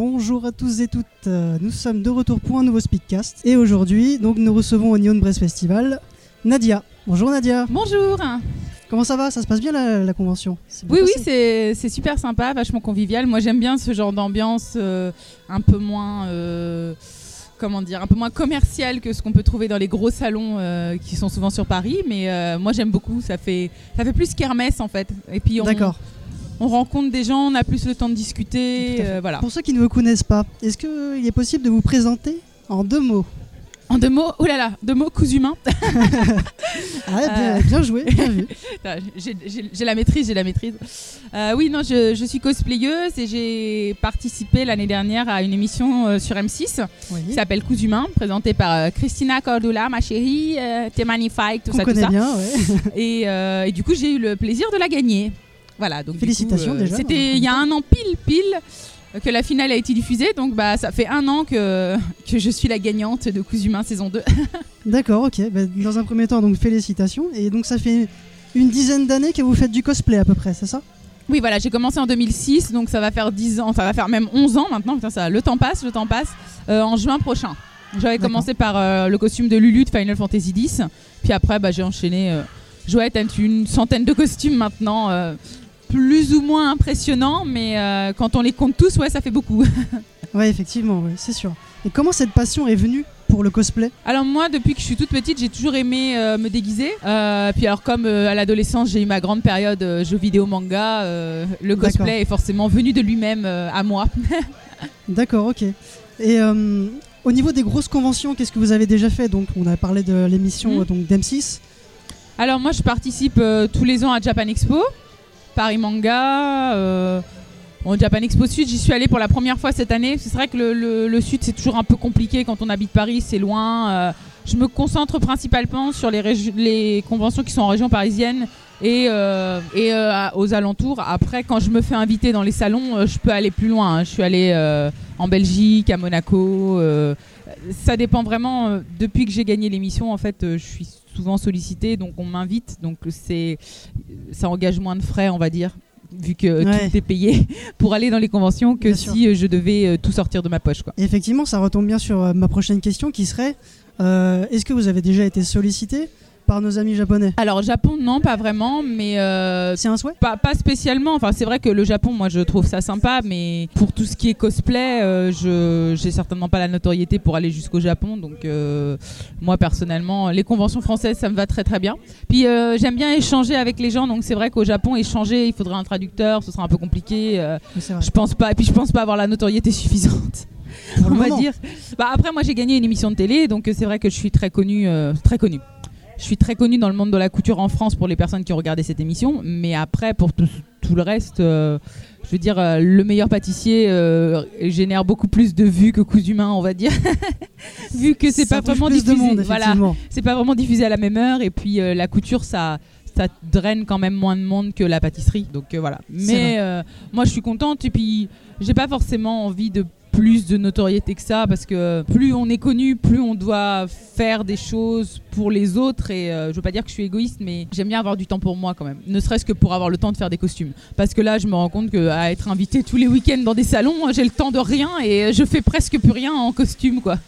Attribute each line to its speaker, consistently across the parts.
Speaker 1: Bonjour à tous et toutes, nous sommes de retour pour un nouveau Speedcast et aujourd'hui donc nous recevons au Neon Brest Festival Nadia. Bonjour Nadia,
Speaker 2: Bonjour
Speaker 1: comment ça va? Ça se passe bien la, la convention? Bien
Speaker 2: Oui, oui,
Speaker 1: passé?
Speaker 2: c'est c'est super sympa, vachement convivial. Moi, j'aime bien ce genre d'ambiance euh, un peu moins, euh, comment dire, un peu moins commercial que ce qu'on peut trouver dans les gros salons euh, qui sont souvent sur Paris. Mais euh, moi, j'aime beaucoup. Ça fait, ça fait plus kermesse en fait. Et puis, on,
Speaker 1: D'accord.
Speaker 2: On rencontre des gens, on a plus le temps de discuter. Euh, voilà.
Speaker 1: Pour ceux qui ne vous connaissent pas, est-ce qu'il est possible de vous présenter en deux mots?
Speaker 2: En deux mots, oh là là, deux mots, coups humains.
Speaker 1: Ah, bien,
Speaker 2: Euh.
Speaker 1: bien joué, bien vu.
Speaker 2: J'ai la maîtrise, j'ai la maîtrise. Euh, oui, non, je, je suis cosplayeuse et j'ai participé l'année dernière à une émission euh, sur M6
Speaker 1: Oui.
Speaker 2: qui s'appelle Coups humains, présentée par euh, Christina Cordula, ma chérie, euh, t'es magnifique, tout ça, tout
Speaker 1: connaît
Speaker 2: ça.
Speaker 1: bien, ouais.
Speaker 2: Et, euh, et du coup, j'ai eu le plaisir de la gagner. Voilà, donc
Speaker 1: Félicitations
Speaker 2: coup, euh,
Speaker 1: déjà.
Speaker 2: C'était il y a un an pile, pile que la finale a été diffusée, donc bah ça fait un an que, que je suis la gagnante de humains saison 2.
Speaker 1: D'accord, ok. Bah, dans un premier temps, donc félicitations. Et donc ça fait une dizaine d'années que vous faites du cosplay à peu près, c'est ça?
Speaker 2: Oui, voilà, j'ai commencé en 2006, donc ça va faire 10 ans, ça va faire même 11 ans maintenant. Putain, ça, le temps passe, le temps passe. Euh, en juin prochain. J'avais commencé par euh, le costume de Lulu de Final Fantasy X, puis après, bah, j'ai enchaîné. Euh, Joël a une centaine de costumes maintenant, euh, plus ou moins impressionnants, mais euh, quand on les compte tous, ouais, ça fait beaucoup.
Speaker 1: Ouais, effectivement, ouais, c'est sûr. Et comment cette passion est venue pour le cosplay?
Speaker 2: Alors moi, depuis que je suis toute petite, j'ai toujours aimé euh, me déguiser. Euh, puis alors comme euh, à l'adolescence, j'ai eu ma grande période jeux vidéo, manga, le cosplay est forcément venu de lui-même à moi.
Speaker 1: D'accord, ok. Et au niveau des grosses conventions, qu'est-ce que vous avez déjà fait? Donc, on a parlé de l'émission euh, donc d'M6.
Speaker 2: Alors moi je participe tous les ans à Japan Expo, Paris Manga, euh, au Japan Expo Sud, j'y suis allée pour la première fois cette année. C'est vrai que le, Sud c'est toujours un peu compliqué quand on habite Paris, c'est loin. euh, je me concentre principalement sur les conventions qui sont en région parisienne et, euh, et euh, aux alentours. Après quand je me fais inviter dans les salons, euh, je peux aller plus loin. hein. Je suis allée euh, en Belgique, à Monaco. ça dépend vraiment. depuis que j'ai gagné l'émission, en fait, je suis souvent sollicitée, donc on m'invite. Donc c'est, ça engage moins de frais, on va dire, vu que
Speaker 1: Ouais.
Speaker 2: tout est payé pour aller dans les conventions que
Speaker 1: Bien
Speaker 2: si je devais tout sortir de ma poche. Quoi.
Speaker 1: Et effectivement, ça retombe bien sur ma prochaine question qui serait est-ce que vous avez déjà été sollicité? Par nos amis japonais
Speaker 2: Alors Japon, non, pas vraiment, mais euh,
Speaker 1: C'est un souhait?
Speaker 2: pas, pas spécialement. Enfin, c'est vrai que le Japon, moi, je trouve ça sympa, mais pour tout ce qui est cosplay, euh, je j'ai certainement pas la notoriété pour aller jusqu'au Japon. Donc, euh, moi, personnellement, les conventions françaises, ça me va très très bien. Puis, j'aime bien échanger avec les gens. Donc, c'est vrai qu'au Japon, échanger, il faudrait un traducteur, ce sera un peu compliqué. je pense pas. Et puis, je pense pas avoir la notoriété suffisante. On va dire. Bah, après, moi, j'ai gagné une émission de télé, donc c'est vrai que je suis très connue, euh, très connue. Je suis très connue dans le monde de la couture en France pour les personnes qui ont regardé cette émission, mais après, pour tout, tout le reste, euh, je veux dire, euh, le meilleur pâtissier euh, génère beaucoup plus de vues que coups humains, on va dire, vu que c'est pas vraiment diffusé.
Speaker 1: monde,
Speaker 2: voilà, c'est pas vraiment diffusé à la même heure, et puis la couture, ça. Ça draine quand même moins de monde que la pâtisserie, donc euh, voilà. Mais euh, moi, je suis contente, et puis j'ai pas forcément envie de plus de notoriété que ça parce que plus on est connu, plus on doit faire des choses pour les autres. Et euh, je veux pas dire que je suis égoïste mais j'aime bien avoir du temps pour moi quand même, ne serait-ce que pour avoir le temps de faire des costumes. Parce que là je me rends compte que à être invité tous les week-ends dans des salons, j'ai le temps de rien et je fais presque plus rien en costume quoi.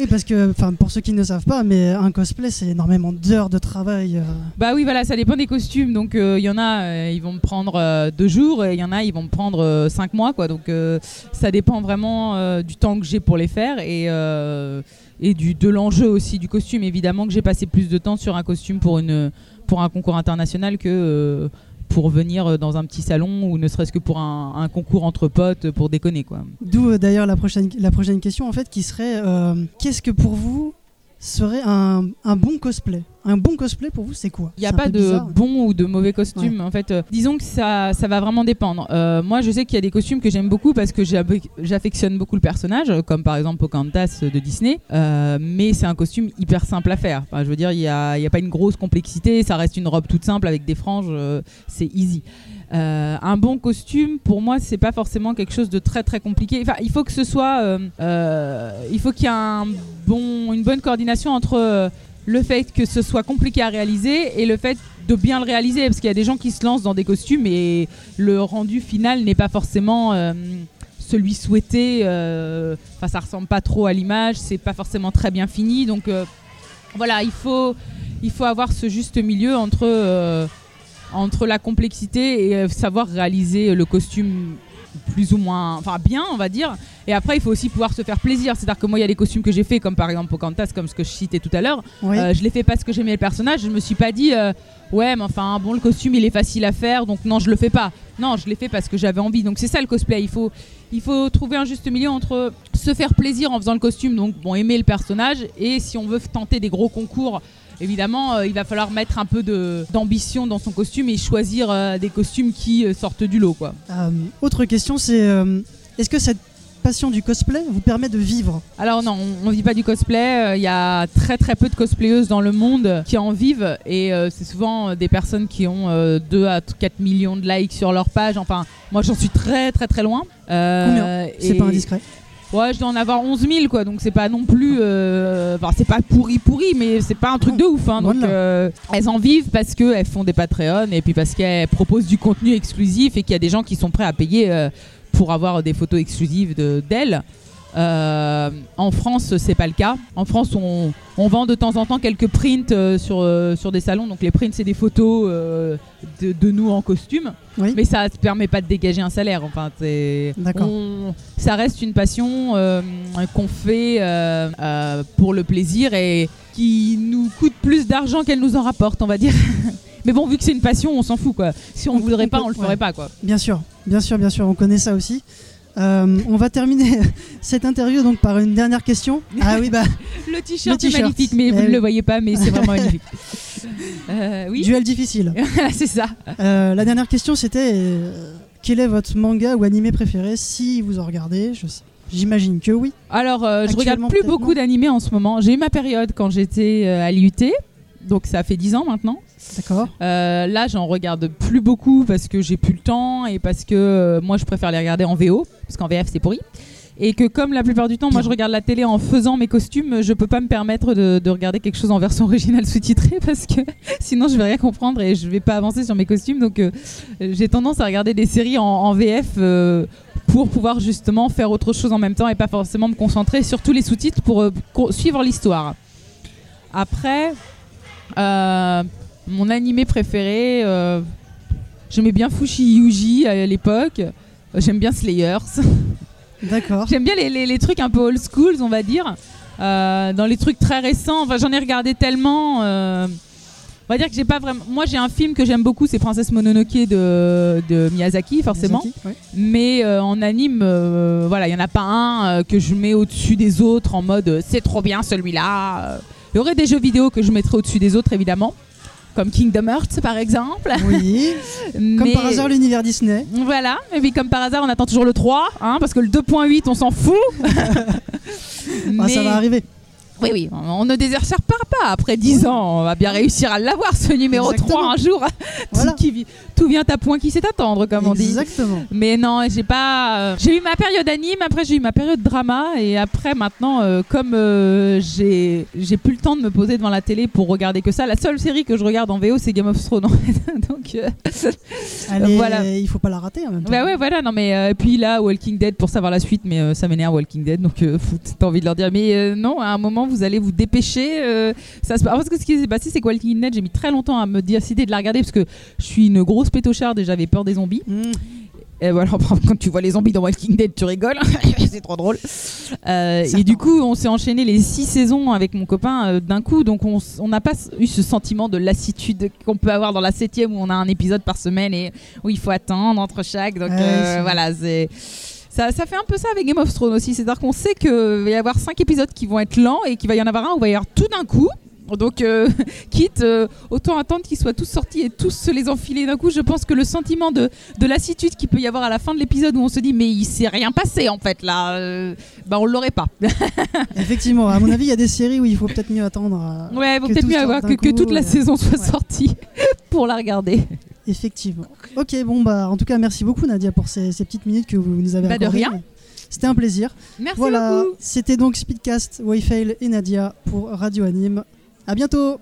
Speaker 1: Oui, parce que, pour ceux qui ne savent pas, mais un cosplay, c'est énormément d'heures de travail. euh,
Speaker 2: Bah oui, voilà, ça dépend des costumes. Donc il y en a, euh, ils vont me prendre euh, deux jours, et il y en a, ils vont me prendre euh, cinq mois, quoi. Donc euh, ça dépend vraiment euh, du temps que j'ai pour les faire et euh, et du de l'enjeu aussi du costume. Évidemment que j'ai passé plus de temps sur un costume pour une pour un concours international que euh, pour venir dans un petit salon ou ne serait-ce que pour un, concours entre potes pour déconner quoi.
Speaker 1: D'où euh, d'ailleurs la prochaine, question, en fait, qui serait euh, qu'est-ce que pour vous serait un bon cosplay? Un bon cosplay pour vous, c'est quoi?
Speaker 2: Il n'y a pas de
Speaker 1: bizarre.
Speaker 2: bon ou de mauvais costume. En fait, euh, disons que ça, ça va vraiment dépendre. Euh, moi, je sais qu'il y a des costumes que j'aime beaucoup parce que j'affectionne beaucoup le personnage, comme par exemple Pocahontas de Disney. Euh, mais c'est un costume hyper simple à faire. Enfin, je veux dire, il n'y a, il y a pas une grosse complexité. Ça reste une robe toute simple avec des franges. c'est easy. Euh, un bon costume, pour moi, c'est pas forcément quelque chose de très très compliqué. Enfin, il faut que ce soit, euh, euh, il faut qu'il y ait un bon, une bonne coordination entre le fait que ce soit compliqué à réaliser et le fait de bien le réaliser, parce qu'il y a des gens qui se lancent dans des costumes et le rendu final n'est pas forcément euh, celui souhaité. euh, Enfin, ça ressemble pas trop à l'image, c'est pas forcément très bien fini. Donc euh, voilà, il faut, avoir ce juste milieu entre, entre la complexité et savoir réaliser le costume plus ou moins, enfin bien, on va dire. Et après, il faut aussi pouvoir se faire plaisir. C'est-à-dire que moi, il y a des costumes que j'ai fait, comme par exemple Pocahontas, comme ce que je citais tout à l'heure.
Speaker 1: Oui.
Speaker 2: Euh, je l'ai fait parce que j'aimais le personnage. Je me suis pas dit, euh, ouais, mais enfin, bon, le costume, il est facile à faire, donc non, je le fais pas. Non, je l'ai fait parce que j'avais envie. Donc c'est ça le cosplay. Il faut, il faut trouver un juste milieu entre se faire plaisir en faisant le costume, donc bon, aimer le personnage, et si on veut tenter des gros concours. Évidemment, euh, il va falloir mettre un peu d'ambition dans son costume et choisir euh, des costumes qui euh, sortent du lot, quoi.
Speaker 1: Autre question, c'est est-ce que cette passion du cosplay vous permet de vivre?
Speaker 2: Alors non, on, on vit pas du cosplay. Il y a très très peu de cosplayeuses dans le monde qui en vivent et euh, c'est souvent des personnes qui ont euh, 2 à 4 millions de likes sur leur page. Enfin, moi j'en suis très très très loin. Euh,
Speaker 1: Combien? C'est pas indiscret.
Speaker 2: Ouais, je dois en avoir 11 000 quoi, donc c'est pas non plus. euh, Enfin, c'est pas pourri pourri, mais c'est pas un truc de ouf. Hein, donc euh, elles en vivent parce qu'elles font des Patreon et puis parce qu'elles proposent du contenu exclusif et qu'il y a des gens qui sont prêts à payer euh, pour avoir des photos exclusives de- d'elles. Euh, en France, c'est pas le cas. En France, on, on vend de temps en temps quelques prints sur, sur des salons. Donc les prints, c'est des photos de, de nous en costume.
Speaker 1: Oui.
Speaker 2: Mais ça ne permet pas de dégager un salaire. Enfin, on- ça reste une passion euh, qu'on fait euh, euh, pour le plaisir et qui nous coûte plus d'argent qu'elle nous en rapporte, on va dire. Mais bon, vu que c'est une passion, on s'en fout quoi. Si on ne voudrait
Speaker 1: on
Speaker 2: pas,
Speaker 1: peut-
Speaker 2: on le ferait
Speaker 1: ouais.
Speaker 2: pas quoi.
Speaker 1: Bien sûr, bien sûr, bien sûr, on connaît ça aussi. Euh, on va terminer cette interview donc par une dernière question. Ah oui, bah,
Speaker 2: Le t-shirt est magnifique, mais
Speaker 1: Eh
Speaker 2: vous ne
Speaker 1: oui.
Speaker 2: le voyez pas, mais c'est vraiment magnifique. Euh, oui,
Speaker 1: duel difficile.
Speaker 2: c'est ça.
Speaker 1: Euh, la dernière question c'était euh, quel est votre manga ou animé préféré si vous en regardez? Je sais- J'imagine que oui.
Speaker 2: Alors, je regarde plus beaucoup d'animés en ce moment. J'ai eu ma période quand j'étais à l'IUT, donc ça fait 10 ans maintenant.
Speaker 1: D'accord.
Speaker 2: Là, j'en regarde plus beaucoup parce que j'ai plus le temps et parce que moi, je préfère les regarder en VO, parce qu'en VF, c'est pourri. Et que comme la plupart du temps, moi, je regarde la télé en faisant mes costumes, je peux pas me permettre de, de regarder quelque chose en version originale sous-titrée parce que sinon, je vais rien comprendre et je vais pas avancer sur mes costumes. Donc, euh, j'ai tendance à regarder des séries en, VF. euh, pour pouvoir justement faire autre chose en même temps et pas forcément me concentrer sur tous les sous-titres pour euh, suivre l'histoire. Après, mon animé préféré, j'aimais bien Fushi Yuji à l'époque. J'aime bien Slayers.
Speaker 1: D'accord.
Speaker 2: J'aime bien les, les- les trucs un peu old schools, on va dire. Euh, dans les trucs très récents, enfin, j'en ai regardé tellement. euh, on va dire que j'ai pas vraiment. Moi, j'ai un film que j'aime beaucoup, c'est Princesse Mononoke de, de Miyazaki, forcément.
Speaker 1: Miyazaki, ouais.
Speaker 2: Mais euh, en anime, voilà, il y en a pas un que je mets au-dessus des autres en mode c'est trop bien celui-là. Il y aurait des jeux vidéo que je mettrais au-dessus des autres, évidemment. Comme Kingdom Hearts, par exemple.
Speaker 1: Oui. Comme
Speaker 2: Mais-
Speaker 1: par hasard l'univers Disney.
Speaker 2: Voilà, et puis comme par hasard, on attend toujours le 3, hein, parce que le 2.8, on s'en fout.
Speaker 1: Ah, ça va arriver.
Speaker 2: Oui, oui, on ne désespère pas après 10 ans. On va bien réussir à l'avoir, ce numéro
Speaker 1: Exactement.
Speaker 2: 3, un jour.
Speaker 1: Voilà.
Speaker 2: Qui vi- tout vient à point qui sait attendre, comme on dit.
Speaker 1: Exactement.
Speaker 2: Mais non, j'ai pas. euh, J'ai eu ma période anime, après j'ai eu ma période drama, et après maintenant, euh, comme euh, j'ai j'ai plus le temps de me poser devant la télé pour regarder que ça, la seule série que je regarde en VO, c'est Game of Thrones. Donc, euh,
Speaker 1: Allez,
Speaker 2: Voilà.
Speaker 1: il faut pas la rater en même temps.
Speaker 2: bah ouais, voilà, non mais euh, et puis là, Walking Dead pour savoir la suite, mais euh, ça m'énerve Walking Dead, donc euh, fout, t'as envie de leur dire, mais euh, non, à un moment vous allez vous dépêcher. euh, ça se... Parce que ce qui s'est passé, c'est que Walking Dead, j'ai mis très longtemps à me décider de la regarder parce que je suis une grosse pétocharde et j'avais peur des zombies.
Speaker 1: Mmh.
Speaker 2: Et voilà, quand tu vois les zombies dans Walking Dead, tu rigoles. c'est trop drôle. Euh, et du coup, on s'est enchaîné les six saisons avec mon copain euh, d'un coup. Donc, on n'a pas eu ce sentiment de lassitude qu'on peut avoir dans la septième où on a un épisode par semaine et où il faut attendre entre chaque. Donc,
Speaker 1: Ouais,
Speaker 2: euh, voilà, c'est. Ça, ça fait un peu ça avec Game of Thrones aussi. C'est-à-dire qu'on sait qu'il va y avoir cinq épisodes qui vont être lents et qu'il va y en avoir un où il va y avoir tout d'un coup. Donc, euh, quitte, euh, autant attendre qu'ils soient tous sortis et tous se les enfiler d'un coup. Je pense que le sentiment de, de lassitude qu'il peut y avoir à la fin de l'épisode où on se dit mais il s'est rien passé en fait là, euh, bah on l'aurait pas.
Speaker 1: Effectivement, à mon avis, il y a des séries où il faut peut-être mieux attendre. euh,
Speaker 2: Ouais, il vaut
Speaker 1: que
Speaker 2: peut-être mieux avoir que, toute la saison soit
Speaker 1: ouais.
Speaker 2: sortie pour la regarder.
Speaker 1: Effectivement. Ok, bon, bah, en tout cas, merci beaucoup, Nadia, pour ces, ces petites minutes que vous nous avez
Speaker 2: Bah, de
Speaker 1: accordées.
Speaker 2: rien.
Speaker 1: C'était un plaisir.
Speaker 2: Merci
Speaker 1: voilà,
Speaker 2: beaucoup.
Speaker 1: c'était donc Speedcast, Wayfail et Nadia pour Radio Anime. À bientôt!